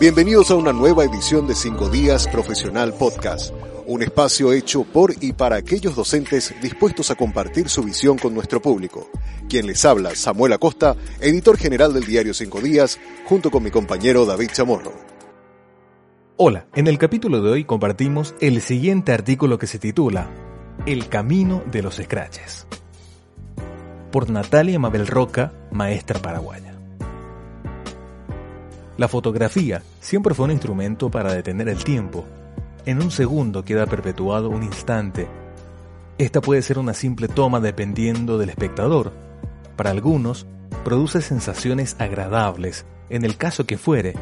Bienvenidos a una nueva edición de 5 Días Profesional Podcast, un espacio hecho por y para aquellos docentes dispuestos a compartir su visión con nuestro público. Quien les habla, Samuel Acosta, editor general del diario 5 Días, junto con mi compañero David Chamorro. Hola, en el capítulo de hoy compartimos el siguiente artículo que se titula El camino de los scratches, por Natalia Mabel Roca, maestra paraguaya. La fotografía siempre fue un instrumento para detener el tiempo. En un segundo queda perpetuado un instante. Esta puede ser una simple toma dependiendo del espectador. Para algunos, produce sensaciones agradables, en el caso que fuere,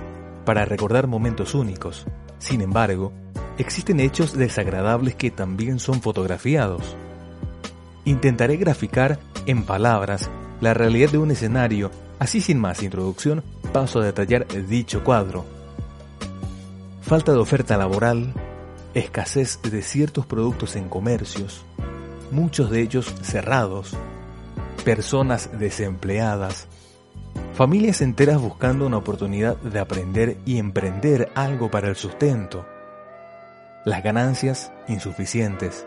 para recordar momentos únicos. Sin embargo, existen hechos desagradables que también son fotografiados. Intentaré graficar en palabras la realidad de un escenario, así sin más introducción, paso a detallar dicho cuadro. Falta de oferta laboral, escasez de ciertos productos en comercios, muchos de ellos cerrados, personas desempleadas, familias enteras buscando una oportunidad de aprender y emprender algo para el sustento, las ganancias insuficientes.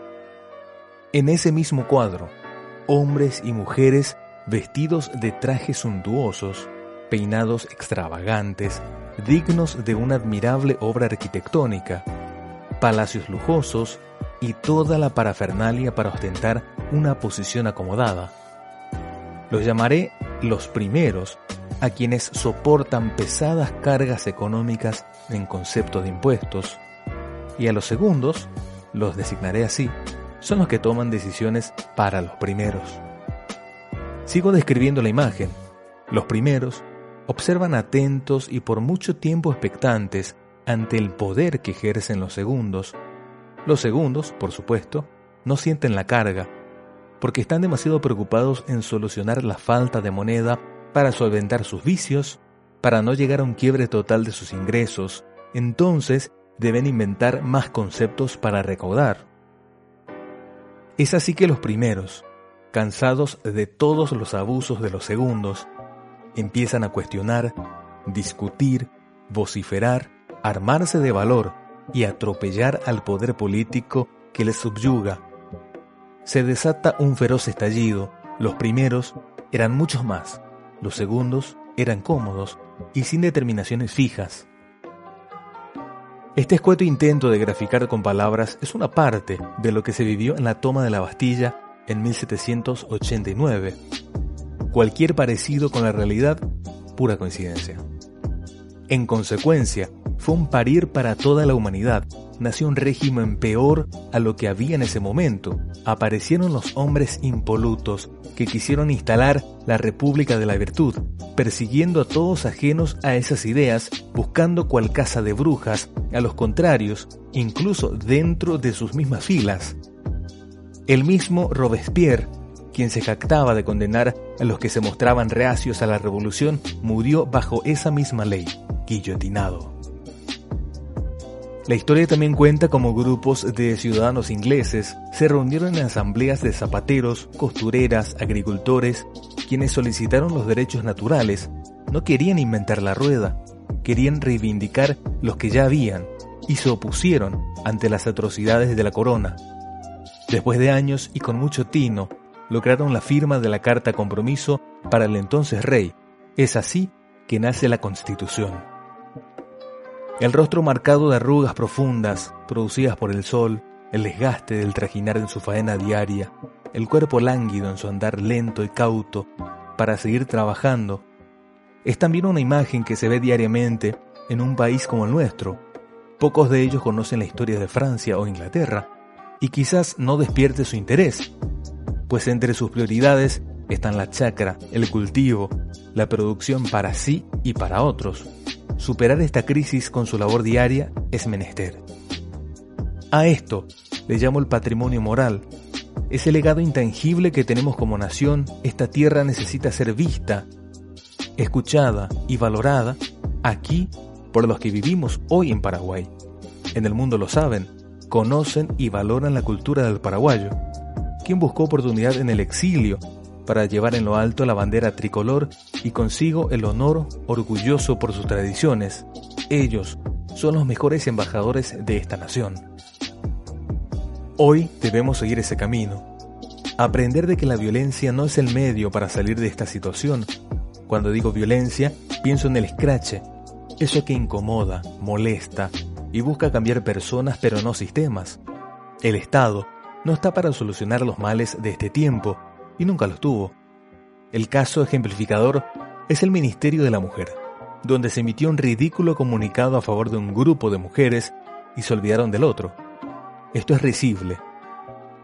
En ese mismo cuadro, hombres y mujeres vestidos de trajes suntuosos, peinados extravagantes, dignos de una admirable obra arquitectónica, palacios lujosos y toda la parafernalia para ostentar una posición acomodada. Los llamaré los primeros a quienes soportan pesadas cargas económicas en concepto de impuestos, y a los segundos, los designaré así, son los que toman decisiones para los primeros. Sigo describiendo la imagen. Los primeros observan atentos y por mucho tiempo expectantes ante el poder que ejercen los segundos. Los segundos, por supuesto, no sienten la carga, porque están demasiado preocupados en solucionar la falta de moneda para solventar sus vicios, para no llegar a un quiebre total de sus ingresos, entonces deben inventar más conceptos para recaudar. Es así que los primeros, cansados de todos los abusos de los segundos, empiezan a cuestionar, discutir, vociferar, armarse de valor y atropellar al poder político que les subyuga. Se desata un feroz estallido. Los primeros eran muchos más, los segundos eran cómodos y sin determinaciones fijas. Este escueto intento de graficar con palabras es una parte de lo que se vivió en la toma de la Bastilla en 1789 Cualquier parecido con la realidad, pura coincidencia. En consecuencia, fue un parir para toda la humanidad. Nació un régimen peor a lo que había en ese momento. Aparecieron los hombres impolutos que quisieron instalar la República de la Virtud, persiguiendo a todos ajenos a esas ideas, buscando cual casa de brujas, a los contrarios, incluso dentro de sus mismas filas. El mismo Robespierre quien se jactaba de condenar a los que se mostraban reacios a la revolución, murió bajo esa misma ley, guillotinado. La historia también cuenta cómo grupos de ciudadanos ingleses se reunieron en asambleas de zapateros, costureras, agricultores, quienes solicitaron los derechos naturales, no querían inventar la rueda, querían reivindicar los que ya habían y se opusieron ante las atrocidades de la corona. Después de años y con mucho tino, lograron la firma de la Carta Compromiso para el entonces rey. Es así que nace la Constitución. El rostro marcado de arrugas profundas, producidas por el sol, el desgaste del trajinar en su faena diaria, el cuerpo lánguido en su andar lento y cauto para seguir trabajando, es también una imagen que se ve diariamente en un país como el nuestro. Pocos de ellos conocen la historia de Francia o Inglaterra, y quizás no despierte su interés, pues entre sus prioridades están la chacra, el cultivo, la producción para sí y para otros. Superar esta crisis con su labor diaria es menester. A esto le llamo el patrimonio moral. Ese legado intangible que tenemos como nación, esta tierra necesita ser vista, escuchada y valorada aquí por los que vivimos hoy en Paraguay. En el mundo lo saben, conocen y valoran la cultura del paraguayo quien buscó oportunidad en el exilio para llevar en lo alto la bandera tricolor y consigo el honor orgulloso por sus tradiciones. ellos son los mejores embajadores de esta nación. Hoy debemos seguir ese camino, aprender de que la violencia no es el medio para salir de esta situación. Cuando digo violencia, pienso en el escrache, eso que incomoda, molesta y busca cambiar personas pero no sistemas. El Estado no está para solucionar los males de este tiempo y nunca los tuvo. El caso ejemplificador es el Ministerio de la Mujer, donde se emitió un ridículo comunicado a favor de un grupo de mujeres y se olvidaron del otro. Esto es risible.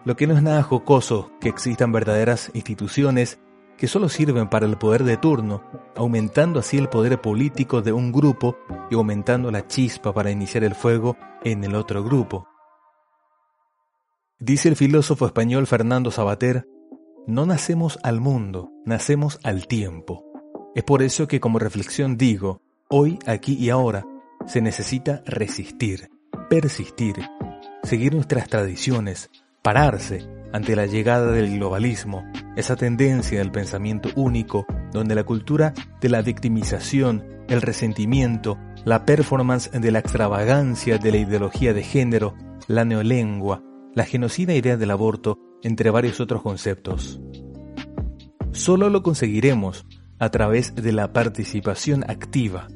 Lo que no es nada jocoso que existan verdaderas instituciones que solo sirven para el poder de turno, aumentando así el poder político de un grupo y aumentando la chispa para iniciar el fuego en el otro grupo. Dice el filósofo español Fernando Sabater, no nacemos al mundo, nacemos al tiempo. Es por eso que como reflexión digo, hoy, aquí y ahora, se necesita resistir, persistir, seguir nuestras tradiciones, pararse ante la llegada del globalismo, esa tendencia del pensamiento único, donde la cultura de la victimización, el resentimiento, la performance de la extravagancia de la ideología de género, la neolengua, la genocida idea del aborto, entre varios otros conceptos. Solo lo conseguiremos a través de la participación activa,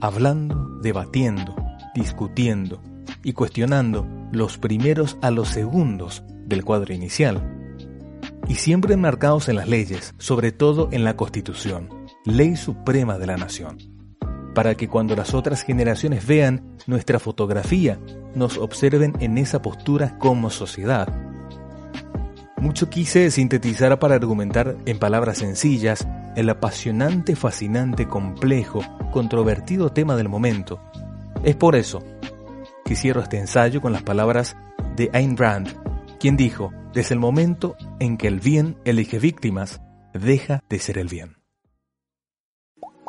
hablando, debatiendo, discutiendo y cuestionando los primeros a los segundos del cuadro inicial. Y siempre enmarcados en las leyes, sobre todo en la Constitución, ley suprema de la nación, para que cuando las otras generaciones vean nuestra fotografía, nos observen en esa postura como sociedad mucho quise sintetizar para argumentar en palabras sencillas el apasionante, fascinante, complejo, controvertido tema del momento. Es por eso que cierro este ensayo con las palabras de Ayn Rand, quien dijo, desde el momento en que el bien elige víctimas, deja de ser el bien.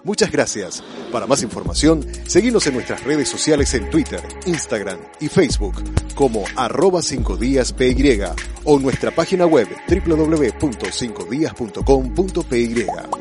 Muchas gracias. Para más información, seguimos en nuestras redes sociales en Twitter, Instagram y Facebook como arroba 5 días PY o nuestra página web www.5días.com.py.